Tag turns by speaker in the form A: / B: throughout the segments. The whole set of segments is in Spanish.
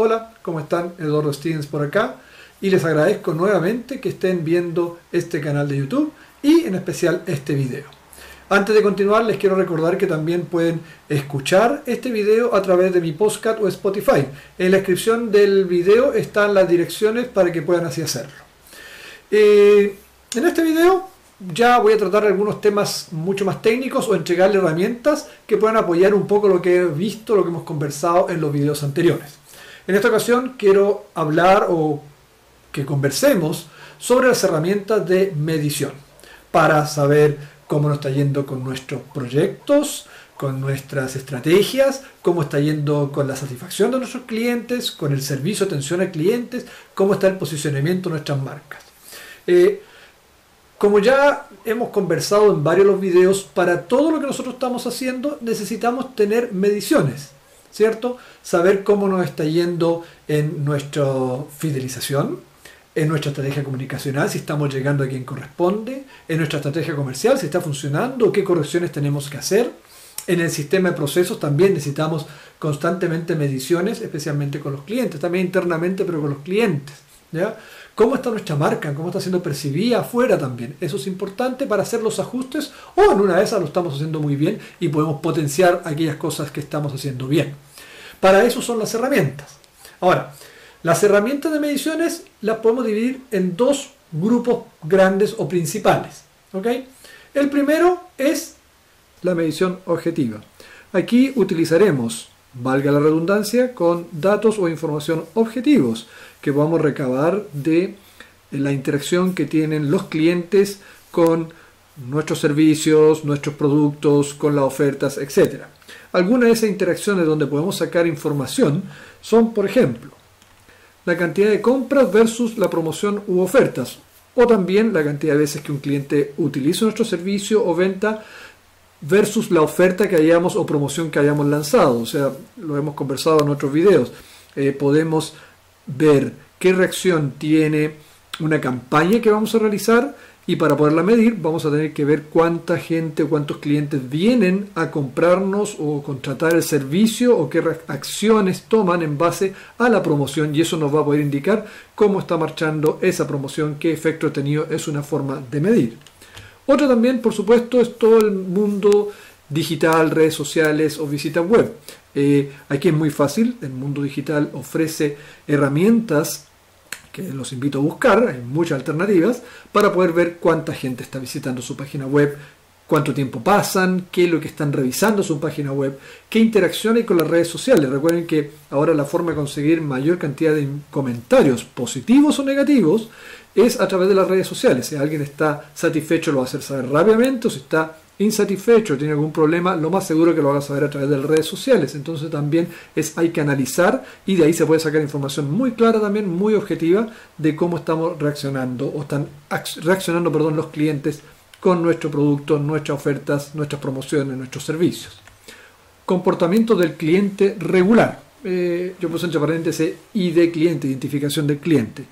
A: Hola, ¿cómo están? Eduardo Stevens por acá y les agradezco nuevamente que estén viendo este canal de YouTube y en especial este video. Antes de continuar les quiero recordar que también pueden escuchar este video a través de mi podcast o Spotify. En la descripción del video están las direcciones para que puedan así hacerlo. Eh, en este video ya voy a tratar algunos temas mucho más técnicos o entregarle herramientas que puedan apoyar un poco lo que he visto, lo que hemos conversado en los videos anteriores. En esta ocasión quiero hablar o que conversemos sobre las herramientas de medición para saber cómo nos está yendo con nuestros proyectos, con nuestras estrategias, cómo está yendo con la satisfacción de nuestros clientes, con el servicio de atención a clientes, cómo está el posicionamiento de nuestras marcas. Eh, como ya hemos conversado en varios de los videos, para todo lo que nosotros estamos haciendo necesitamos tener mediciones, ¿cierto? Saber cómo nos está yendo en nuestra fidelización, en nuestra estrategia comunicacional, si estamos llegando a quien corresponde, en nuestra estrategia comercial, si está funcionando, qué correcciones tenemos que hacer. En el sistema de procesos también necesitamos constantemente mediciones, especialmente con los clientes, también internamente, pero con los clientes. ¿ya? ¿Cómo está nuestra marca? ¿Cómo está siendo percibida afuera también? Eso es importante para hacer los ajustes o en una de esas lo estamos haciendo muy bien y podemos potenciar aquellas cosas que estamos haciendo bien. Para eso son las herramientas. Ahora, las herramientas de mediciones las podemos dividir en dos grupos grandes o principales. El primero es la medición objetiva. Aquí utilizaremos, valga la redundancia, con datos o información objetivos que a recabar de la interacción que tienen los clientes con nuestros servicios, nuestros productos, con las ofertas, etc. Algunas de esas interacciones donde podemos sacar información son, por ejemplo, la cantidad de compras versus la promoción u ofertas, o también la cantidad de veces que un cliente utiliza nuestro servicio o venta versus la oferta que hayamos o promoción que hayamos lanzado. O sea, lo hemos conversado en otros videos. Eh, podemos ver qué reacción tiene una campaña que vamos a realizar y para poderla medir vamos a tener que ver cuánta gente, cuántos clientes vienen a comprarnos o contratar el servicio o qué acciones toman en base a la promoción y eso nos va a poder indicar cómo está marchando esa promoción, qué efecto ha tenido, es una forma de medir. Otra también, por supuesto, es todo el mundo digital, redes sociales o visitas web. Eh, aquí es muy fácil, el mundo digital ofrece herramientas que los invito a buscar, hay muchas alternativas, para poder ver cuánta gente está visitando su página web, cuánto tiempo pasan, qué es lo que están revisando su página web, qué interacción hay con las redes sociales. Recuerden que ahora la forma de conseguir mayor cantidad de comentarios positivos o negativos es a través de las redes sociales. Si alguien está satisfecho lo va a hacer saber rápidamente o si está insatisfecho, tiene algún problema, lo más seguro que lo van a saber a través de las redes sociales. Entonces también es, hay que analizar y de ahí se puede sacar información muy clara también, muy objetiva de cómo estamos reaccionando o están reaccionando perdón, los clientes con nuestro producto, nuestras ofertas, nuestras promociones, nuestros servicios. Comportamiento del cliente regular. Eh, yo puse entre paréntesis I de cliente, identificación del cliente.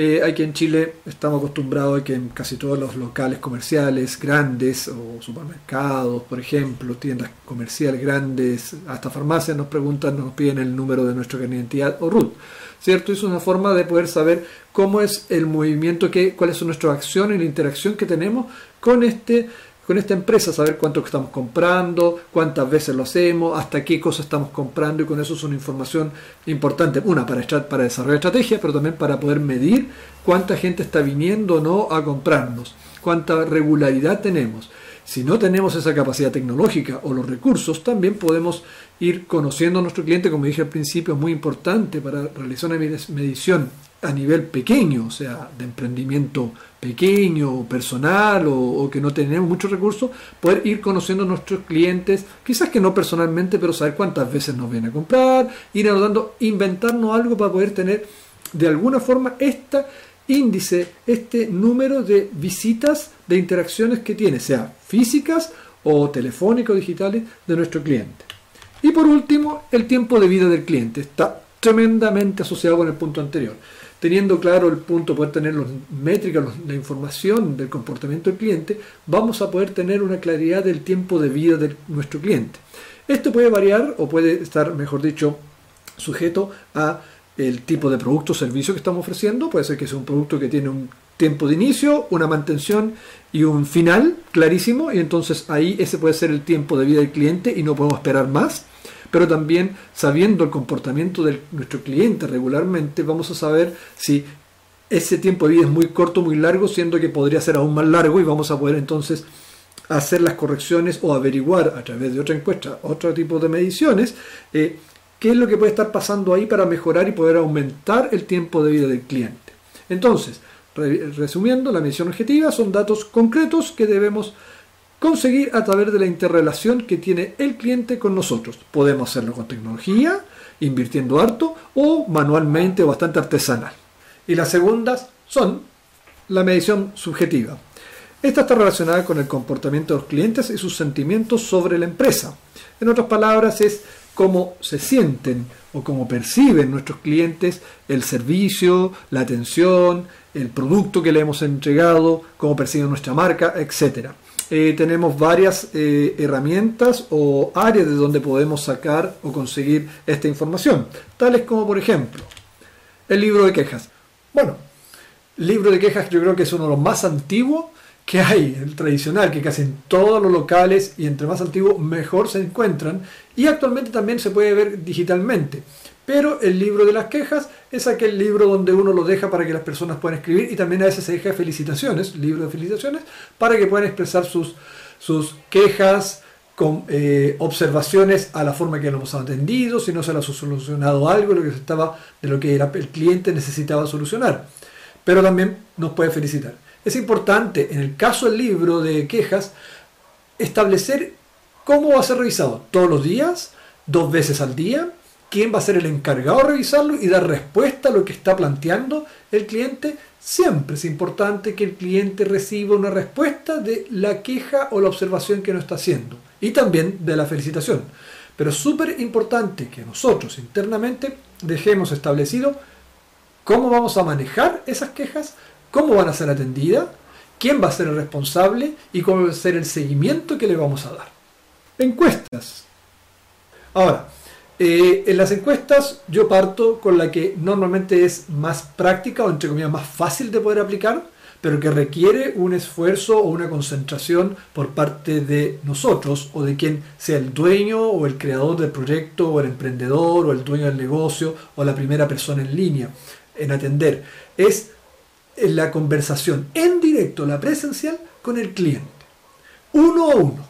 A: Eh, aquí en Chile estamos acostumbrados a que en casi todos los locales comerciales grandes o supermercados, por ejemplo, tiendas comerciales grandes, hasta farmacias nos preguntan, nos piden el número de nuestra identidad o RUT. ¿Cierto? Es una forma de poder saber cómo es el movimiento, que, cuáles son nuestras acciones y la interacción que tenemos con este con esta empresa, saber cuánto estamos comprando, cuántas veces lo hacemos, hasta qué cosas estamos comprando y con eso es una información importante, una para, para desarrollar estrategias, pero también para poder medir cuánta gente está viniendo o no a comprarnos, cuánta regularidad tenemos. Si no tenemos esa capacidad tecnológica o los recursos, también podemos ir conociendo a nuestro cliente, como dije al principio, es muy importante para realizar una medición a nivel pequeño, o sea, de emprendimiento pequeño, personal o, que no tenemos muchos recursos, poder ir conociendo a nuestros clientes, quizás que no personalmente, pero saber cuántas veces nos vienen a comprar, ir anotando, inventarnos algo para poder tener de alguna forma este índice, este número de visitas, de interacciones que tiene, sea físicas o telefónicas o digitales de nuestro cliente. Y por último, el tiempo de vida del cliente está tremendamente asociado con el punto anterior teniendo claro el punto, poder tener las métricas, la información del comportamiento del cliente, vamos a poder tener una claridad del tiempo de vida de nuestro cliente. Esto puede variar o puede estar, mejor dicho, sujeto a el tipo de producto o servicio que estamos ofreciendo. Puede ser que sea un producto que tiene un tiempo de inicio, una mantención y un final clarísimo. Y entonces ahí ese puede ser el tiempo de vida del cliente y no podemos esperar más. Pero también sabiendo el comportamiento de nuestro cliente regularmente, vamos a saber si ese tiempo de vida es muy corto, muy largo, siendo que podría ser aún más largo y vamos a poder entonces hacer las correcciones o averiguar a través de otra encuesta, otro tipo de mediciones, eh, qué es lo que puede estar pasando ahí para mejorar y poder aumentar el tiempo de vida del cliente. Entonces, resumiendo, la medición objetiva son datos concretos que debemos conseguir a través de la interrelación que tiene el cliente con nosotros. Podemos hacerlo con tecnología, invirtiendo harto o manualmente bastante artesanal. Y las segundas son la medición subjetiva. Esta está relacionada con el comportamiento de los clientes y sus sentimientos sobre la empresa. En otras palabras, es cómo se sienten o cómo perciben nuestros clientes el servicio, la atención, el producto que le hemos entregado, cómo perciben nuestra marca, etc. Eh, tenemos varias eh, herramientas o áreas de donde podemos sacar o conseguir esta información, tales como por ejemplo el libro de quejas. Bueno, libro de quejas yo creo que es uno de los más antiguos que hay, el tradicional, que casi en todos los locales y entre más antiguos mejor se encuentran y actualmente también se puede ver digitalmente. Pero el libro de las quejas es aquel libro donde uno lo deja para que las personas puedan escribir y también a veces se deja felicitaciones, libro de felicitaciones, para que puedan expresar sus, sus quejas, con eh, observaciones a la forma que lo hemos atendido, si no se le ha solucionado algo lo que estaba, de lo que era, el cliente necesitaba solucionar. Pero también nos puede felicitar. Es importante, en el caso del libro de quejas, establecer cómo va a ser revisado. Todos los días, dos veces al día, quién va a ser el encargado de revisarlo y dar respuesta a lo que está planteando el cliente. Siempre es importante que el cliente reciba una respuesta de la queja o la observación que no está haciendo y también de la felicitación. Pero es súper importante que nosotros internamente dejemos establecido cómo vamos a manejar esas quejas, cómo van a ser atendidas, quién va a ser el responsable y cómo va a ser el seguimiento que le vamos a dar. Encuestas. Ahora, eh, en las encuestas yo parto con la que normalmente es más práctica o entre comillas más fácil de poder aplicar, pero que requiere un esfuerzo o una concentración por parte de nosotros o de quien sea el dueño o el creador del proyecto o el emprendedor o el dueño del negocio o la primera persona en línea en atender. Es la conversación en directo, la presencial, con el cliente. Uno a uno.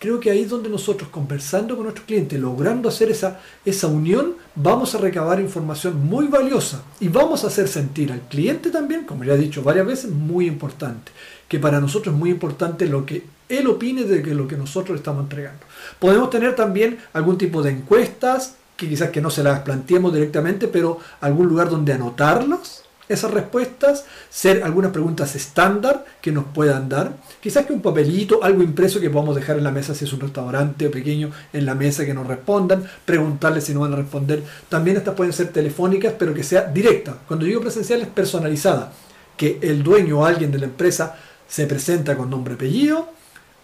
A: Creo que ahí es donde nosotros, conversando con nuestro cliente, logrando hacer esa, esa unión, vamos a recabar información muy valiosa y vamos a hacer sentir al cliente también, como ya he dicho varias veces, muy importante. Que para nosotros es muy importante lo que él opine de lo que nosotros le estamos entregando. Podemos tener también algún tipo de encuestas, que quizás que no se las planteemos directamente, pero algún lugar donde anotarlos esas respuestas, ser algunas preguntas estándar que nos puedan dar, quizás que un papelito, algo impreso que podamos dejar en la mesa si es un restaurante o pequeño, en la mesa que nos respondan, preguntarles si no van a responder. También estas pueden ser telefónicas, pero que sea directa. Cuando digo presencial es personalizada, que el dueño o alguien de la empresa se presenta con nombre y apellido,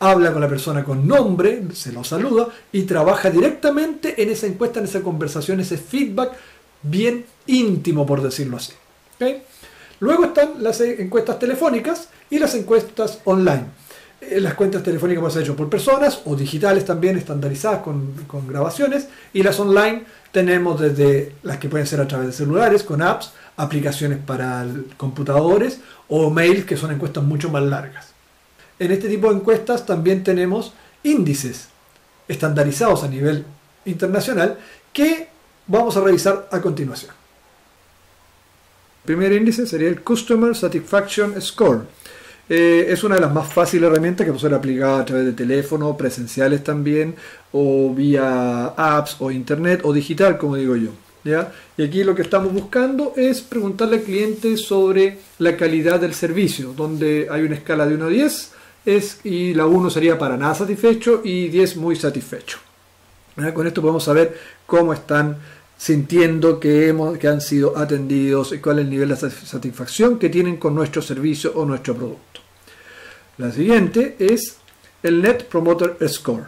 A: habla con la persona con nombre, se lo saluda y trabaja directamente en esa encuesta, en esa conversación, ese feedback bien íntimo, por decirlo así. Luego están las encuestas telefónicas y las encuestas online. Eh, las cuentas telefónicas pueden ser hechas por personas o digitales también, estandarizadas con, grabaciones. Y las online tenemos desde las que pueden ser a través de celulares, con apps, aplicaciones para computadores o mails, que son encuestas mucho más largas. En este tipo de encuestas también tenemos índices estandarizados a nivel internacional que vamos a revisar a continuación. Primer índice sería el Customer Satisfaction Score. Eh, es una de las más fáciles herramientas que puede ser aplicada a través de teléfono, presenciales también, o vía apps o internet o digital, como digo yo. ¿ya? Y aquí lo que estamos buscando es preguntarle al cliente sobre la calidad del servicio, donde hay una escala de 1 a 10 es, y la 1 sería para nada satisfecho y 10 muy satisfecho. Con esto podemos saber cómo están sintiendo que, hemos, que han sido atendidos y cuál es el nivel de satisfacción que tienen con nuestro servicio o nuestro producto. La siguiente es el Net Promoter Score.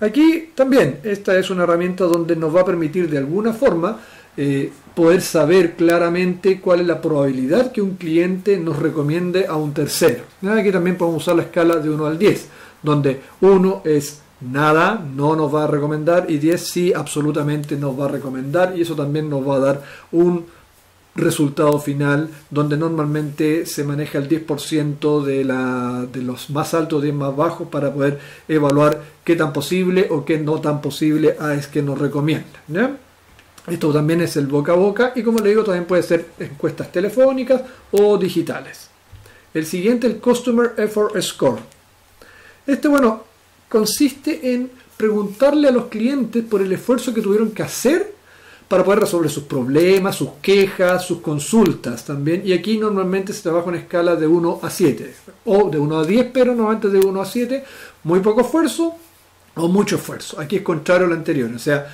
A: Aquí también esta es una herramienta donde nos va a permitir de alguna forma eh, poder saber claramente cuál es la probabilidad que un cliente nos recomiende a un tercero. Aquí también podemos usar la escala de 1 al 10, donde 1 es nada, no nos va a recomendar y 10 sí, absolutamente nos va a recomendar y eso también nos va a dar un resultado final donde normalmente se maneja el 10% de, la, de los más altos, 10 más bajos para poder evaluar qué tan posible o qué no tan posible es que nos recomiendan. Esto también es el boca a boca y como le digo también puede ser encuestas telefónicas o digitales. El siguiente, el Customer Effort Score. Este, bueno, consiste en preguntarle a los clientes por el esfuerzo que tuvieron que hacer para poder resolver sus problemas, sus quejas, sus consultas también. Y aquí normalmente se trabaja en escala de 1 a 7 o de 1 a 10, pero normalmente de 1 a 7, muy poco esfuerzo o mucho esfuerzo. Aquí es contrario al anterior, o sea,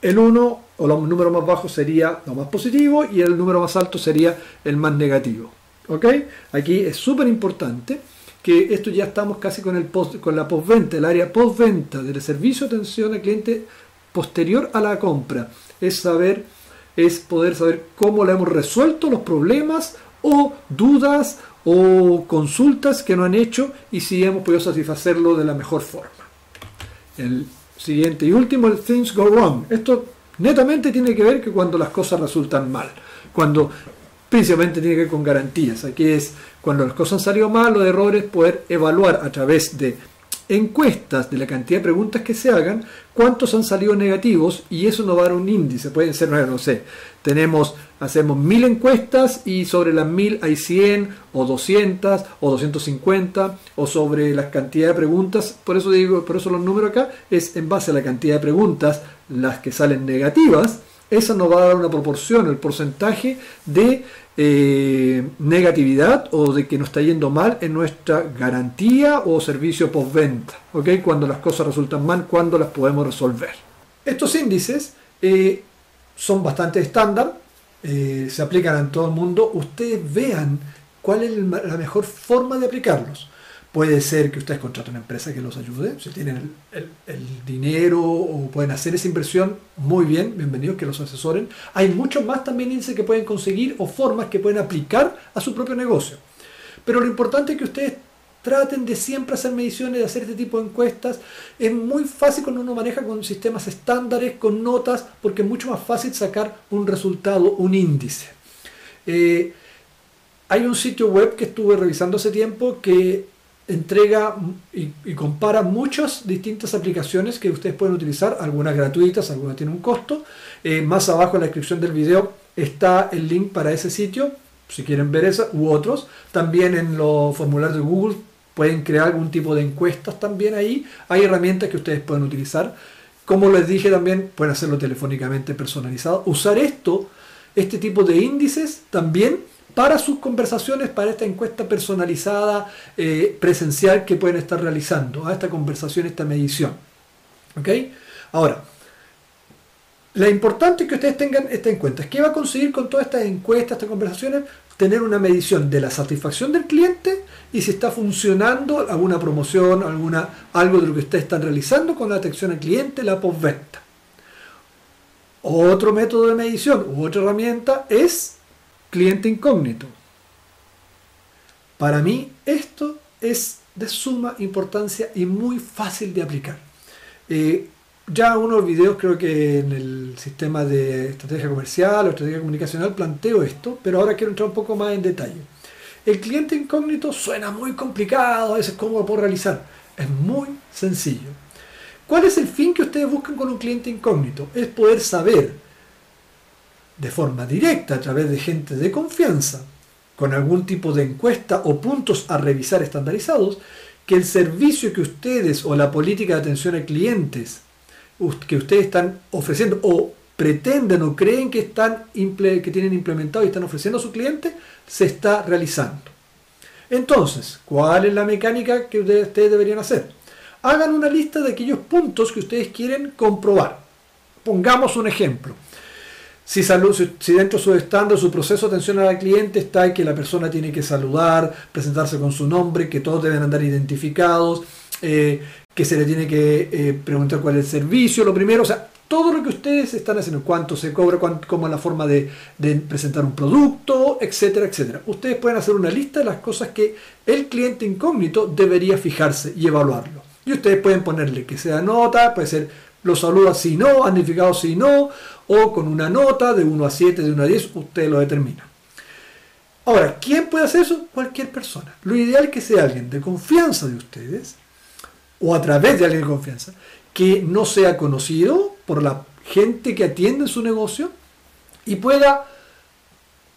A: el 1 o el número más bajo sería lo más positivo y el número más alto sería el más negativo. ¿Ok? Aquí es súper importante que esto ya estamos casi con, el post, con la postventa, el área postventa del servicio de atención al cliente posterior a la compra. Es saber, es poder saber cómo le hemos resuelto los problemas o dudas o consultas que no han hecho y si hemos podido satisfacerlo de la mejor forma. El siguiente y último, el things go wrong. Esto netamente tiene que ver que cuando las cosas resultan mal. Cuando principalmente tiene que ver con garantías. Aquí es cuando las cosas han salido mal o errores, poder evaluar a través de encuestas de la cantidad de preguntas que se hagan, cuántos han salido negativos y eso nos va a dar un índice. Pueden ser, no sé, tenemos, hacemos mil encuestas y sobre las mil hay 100 o 200 o 250 o sobre las cantidades de preguntas. Por eso digo, por eso los números acá es en base a la cantidad de preguntas, las que salen negativas. Esa nos va a dar una proporción, el porcentaje de eh, negatividad o de que nos está yendo mal en nuestra garantía o servicio postventa. ¿ok? Cuando las cosas resultan mal, cuando las podemos resolver. Estos índices eh, son bastante estándar, eh, se aplican en todo el mundo. Ustedes vean cuál es la mejor forma de aplicarlos. Puede ser que ustedes contraten una empresa que los ayude, si tienen el, dinero o pueden hacer esa inversión, muy bien, bienvenidos que los asesoren. Hay muchos más también índices que pueden conseguir o formas que pueden aplicar a su propio negocio. Pero lo importante es que ustedes traten de siempre hacer mediciones, de hacer este tipo de encuestas. Es muy fácil cuando uno maneja con sistemas estándares, con notas, porque es mucho más fácil sacar un resultado, un índice. Eh, hay un sitio web que estuve revisando hace tiempo que entrega y, compara muchas distintas aplicaciones que ustedes pueden utilizar, algunas gratuitas, algunas tienen un costo. Eh, más abajo en la descripción del video está el link para ese sitio, si quieren ver esa u otros. También en los formularios de Google pueden crear algún tipo de encuestas también ahí. Hay herramientas que ustedes pueden utilizar. Como les dije también, pueden hacerlo telefónicamente personalizado. Usar esto, este tipo de índices también para sus conversaciones, para esta encuesta personalizada eh, presencial que pueden estar realizando, a esta conversación, esta medición. ¿Ok? Ahora, lo importante es que ustedes tengan esta en cuenta. ¿Qué va a conseguir con todas estas encuestas, estas conversaciones? Tener una medición de la satisfacción del cliente y si está funcionando alguna promoción, alguna, algo de lo que ustedes están realizando con la atención al cliente, la postventa. Otro método de medición u otra herramienta es cliente incógnito. Para mí esto es de suma importancia y muy fácil de aplicar. Eh, ya unos videos creo que en el sistema de estrategia comercial o estrategia comunicacional planteo esto, pero ahora quiero entrar un poco más en detalle. El cliente incógnito suena muy complicado, a veces cómo lo puedo realizar. Es muy sencillo. ¿Cuál es el fin que ustedes buscan con un cliente incógnito? Es poder saber de forma directa a través de gente de confianza, con algún tipo de encuesta o puntos a revisar estandarizados, que el servicio que ustedes o la política de atención a clientes que ustedes están ofreciendo o pretenden o creen que, están, que tienen implementado y están ofreciendo a su cliente, se está realizando. Entonces, ¿cuál es la mecánica que ustedes deberían hacer? Hagan una lista de aquellos puntos que ustedes quieren comprobar. Pongamos un ejemplo. Si, si, dentro de su estándar, su proceso de atención al cliente está que la persona tiene que saludar, presentarse con su nombre, que todos deben andar identificados, eh, que se le tiene que eh, preguntar cuál es el servicio, lo primero, o sea, todo lo que ustedes están haciendo, cuánto se cobra, cómo es la forma de, presentar un producto, etcétera, etcétera. Ustedes pueden hacer una lista de las cosas que el cliente incógnito debería fijarse y evaluarlo. Y ustedes pueden ponerle que sea nota, puede ser los saluda si no, han si no, o con una nota de 1 a 7, de 1 a 10, usted lo determina. Ahora, ¿quién puede hacer eso? Cualquier persona. Lo ideal es que sea alguien de confianza de ustedes, o a través de alguien de confianza, que no sea conocido por la gente que atiende su negocio y pueda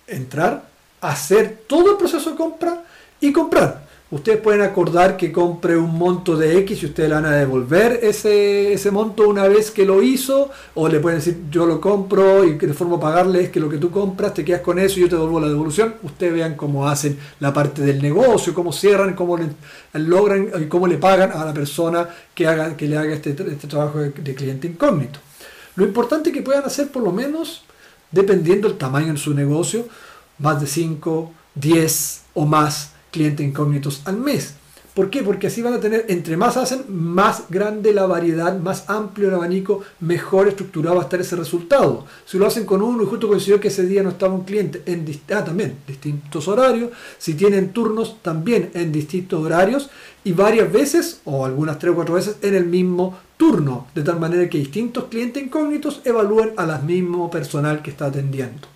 A: entrar, hacer todo el proceso de compra y comprar. Ustedes pueden acordar que compre un monto de X y ustedes le van a devolver ese, ese monto una vez que lo hizo, o le pueden decir yo lo compro y que de forma pagarle es que lo que tú compras te quedas con eso y yo te devuelvo la devolución. Ustedes vean cómo hacen la parte del negocio, cómo cierran, cómo logran y cómo le pagan a la persona que, haga, que le haga este, este trabajo de, de cliente incógnito. Lo importante es que puedan hacer por lo menos, dependiendo del tamaño en su negocio, más de 5, 10 o más clientes incógnitos al mes. ¿Por qué? Porque así van a tener, entre más hacen, más grande la variedad, más amplio el abanico, mejor estructurado va a estar ese resultado. Si lo hacen con uno y justo coincidió que ese día no estaba un cliente, en ah, también distintos horarios, si tienen turnos, también en distintos horarios y varias veces, o algunas tres o cuatro veces, en el mismo turno, de tal manera que distintos clientes incógnitos evalúen a la mismo personal que está atendiendo,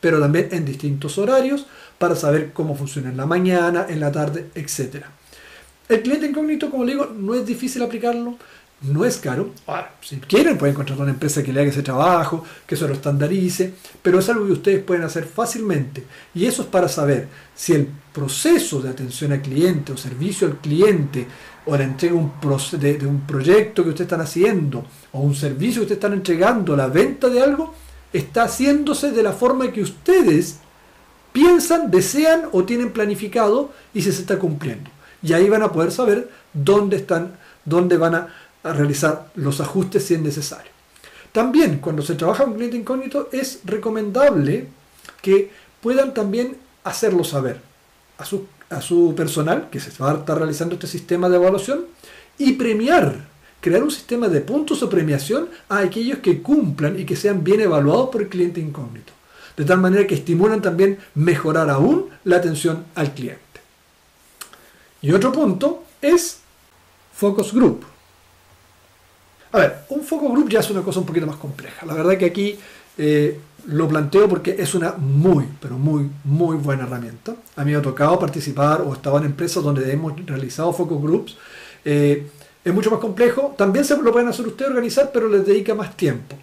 A: pero también en distintos horarios para saber cómo funciona en la mañana, en la tarde, etc. El cliente incógnito, como le digo, no es difícil aplicarlo, no es caro. Ahora, si quieren, pueden contratar una empresa que le haga ese trabajo, que eso lo estandarice, pero es algo que ustedes pueden hacer fácilmente. Y eso es para saber si el proceso de atención al cliente o servicio al cliente o la entrega de, de un proyecto que ustedes están haciendo o un servicio que ustedes están entregando, la venta de algo, está haciéndose de la forma que ustedes piensan, desean o tienen planificado y si se está cumpliendo. Y ahí van a poder saber dónde están, dónde van a, realizar los ajustes si es necesario. También cuando se trabaja con cliente incógnito es recomendable que puedan también hacerlo saber a su, a su personal que se va a estar realizando este sistema de evaluación y premiar, crear un sistema de puntos o premiación a aquellos que cumplan y que sean bien evaluados por el cliente incógnito de tal manera que estimulan también mejorar aún la atención al cliente. Y otro punto es focus group. A ver, un focus group ya es una cosa un poquito más compleja. La verdad que aquí eh, lo planteo porque es una muy, pero muy, muy buena herramienta. A mí me ha tocado participar o estaba en empresas donde hemos realizado focus groups. Eh, es mucho más complejo. También se lo pueden hacer ustedes organizar, pero les dedica más tiempo.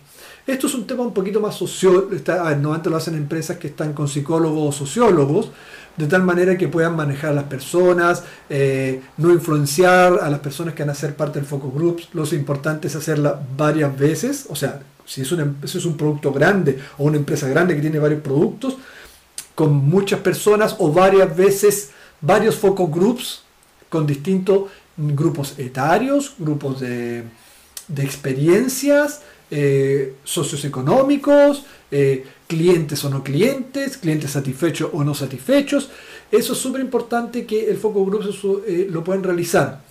A: Esto es un tema un poquito más social, normalmente lo hacen empresas que están con psicólogos o sociólogos, de tal manera que puedan manejar a las personas, eh, no influenciar a las personas que van a ser parte del focus groups. Lo importante es hacerla varias veces, o sea, si es, una, si es un producto grande o una empresa grande que tiene varios productos, con muchas personas o varias veces, varios focus groups con distintos grupos etarios, grupos de, de experiencias, eh, socios económicos, eh, clientes o no clientes, clientes satisfechos o no satisfechos. Eso es súper importante que el Focus Group eh, lo puedan realizar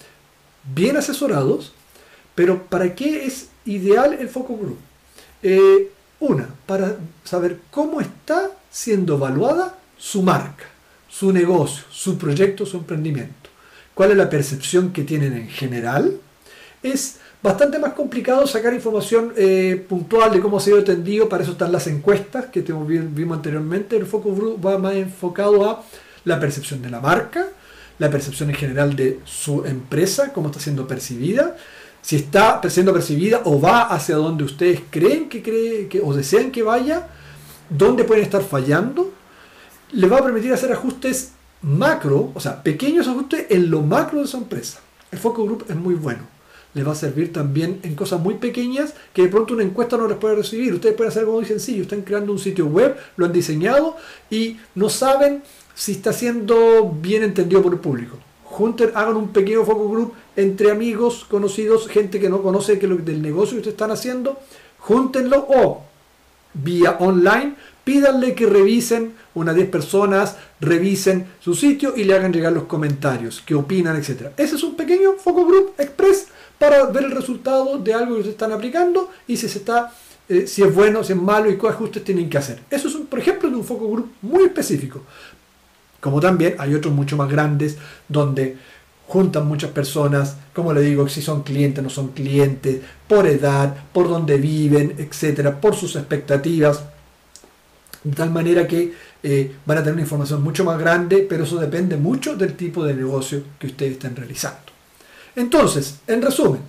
A: bien asesorados, pero ¿para qué es ideal el Focus Group? una, para saber cómo está siendo evaluada su marca, su negocio, su proyecto, su emprendimiento. ¿Cuál es la percepción que tienen en general? Es Bastante más complicado sacar información eh, puntual de cómo ha sido atendido, para eso están las encuestas que vimos anteriormente. El foco va más enfocado a la percepción de la marca, la percepción en general de su empresa, cómo está siendo percibida, si está siendo percibida o va hacia donde ustedes creen que, cree, que o desean que vaya, dónde pueden estar fallando, le va a permitir hacer ajustes macro, o sea, pequeños ajustes en lo macro de su empresa. El Focus Group es muy bueno les va a servir también en cosas muy pequeñas que de pronto una encuesta no les puede recibir. Ustedes pueden hacer algo muy sencillo, están creando un sitio web, lo han diseñado y no saben si está siendo bien entendido por el público. Junten, hagan un pequeño focus group entre amigos, conocidos, gente que no conoce que lo, del negocio que ustedes están haciendo, júntenlo o vía online, pídanle que revisen unas 10 personas, revisen su sitio y le hagan llegar los comentarios, qué opinan, etc. Ese es un pequeño focus group express para ver el resultado de algo que se están aplicando y si se está eh, si es bueno, si es malo y qué ajustes tienen que hacer. Eso es, un, por ejemplo, de un foco group muy específico. Como también hay otros mucho más grandes donde juntan muchas personas, como le digo, si son clientes, no son clientes, por edad, por dónde viven, etcétera, por sus expectativas. De tal manera que eh, van a tener una información mucho más grande, pero eso depende mucho del tipo de negocio que ustedes estén realizando. Entonces, en resumen,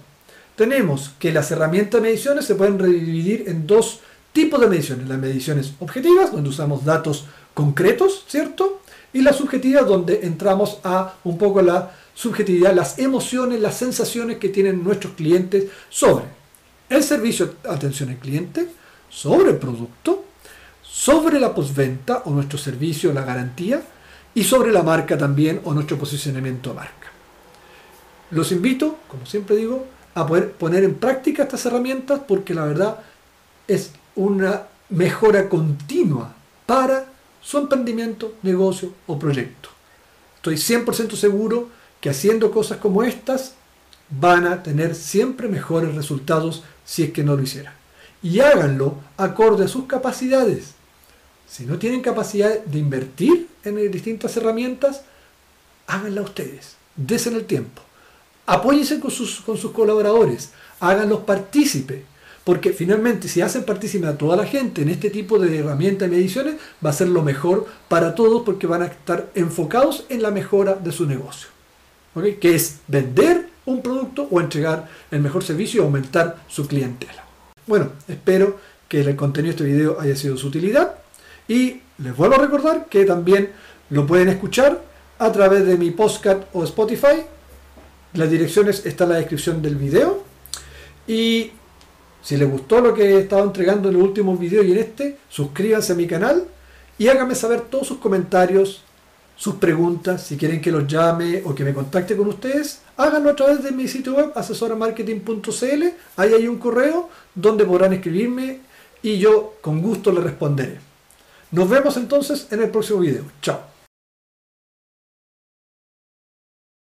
A: tenemos que las herramientas de mediciones se pueden dividir en dos tipos de mediciones. Las mediciones objetivas, donde usamos datos concretos, ¿cierto? Y las subjetivas, donde entramos a un poco la subjetividad, las emociones, las sensaciones que tienen nuestros clientes sobre el servicio atención al cliente, sobre el producto, sobre la postventa o nuestro servicio, la garantía, y sobre la marca también o nuestro posicionamiento marca. Los invito, como siempre digo, a poder poner en práctica estas herramientas porque la verdad es una mejora continua para su emprendimiento, negocio o proyecto. Estoy 100% seguro que haciendo cosas como estas van a tener siempre mejores resultados si es que no lo hicieran. Y háganlo acorde a sus capacidades. Si no tienen capacidad de invertir en distintas herramientas, háganla ustedes. Desen el tiempo. Apóyense con sus, colaboradores. Háganlos partícipe. Porque finalmente si hacen partícipe a toda la gente en este tipo de herramientas y mediciones, va a ser lo mejor para todos porque van a estar enfocados en la mejora de su negocio. Que es vender un producto o entregar el mejor servicio y aumentar su clientela. Bueno, espero que el contenido de este video haya sido de su utilidad. Y les vuelvo a recordar que también lo pueden escuchar a través de mi podcast o Spotify. Las direcciones están en la descripción del video. Y si les gustó lo que he estado entregando en los últimos videos y en este, suscríbanse a mi canal y háganme saber todos sus comentarios, sus preguntas, si quieren que los llame o que me contacte con ustedes, háganlo a través de mi sitio web asesoramarketing.cl. Ahí hay un correo donde podrán escribirme y yo con gusto les responderé. Nos vemos entonces en el próximo video. Chao.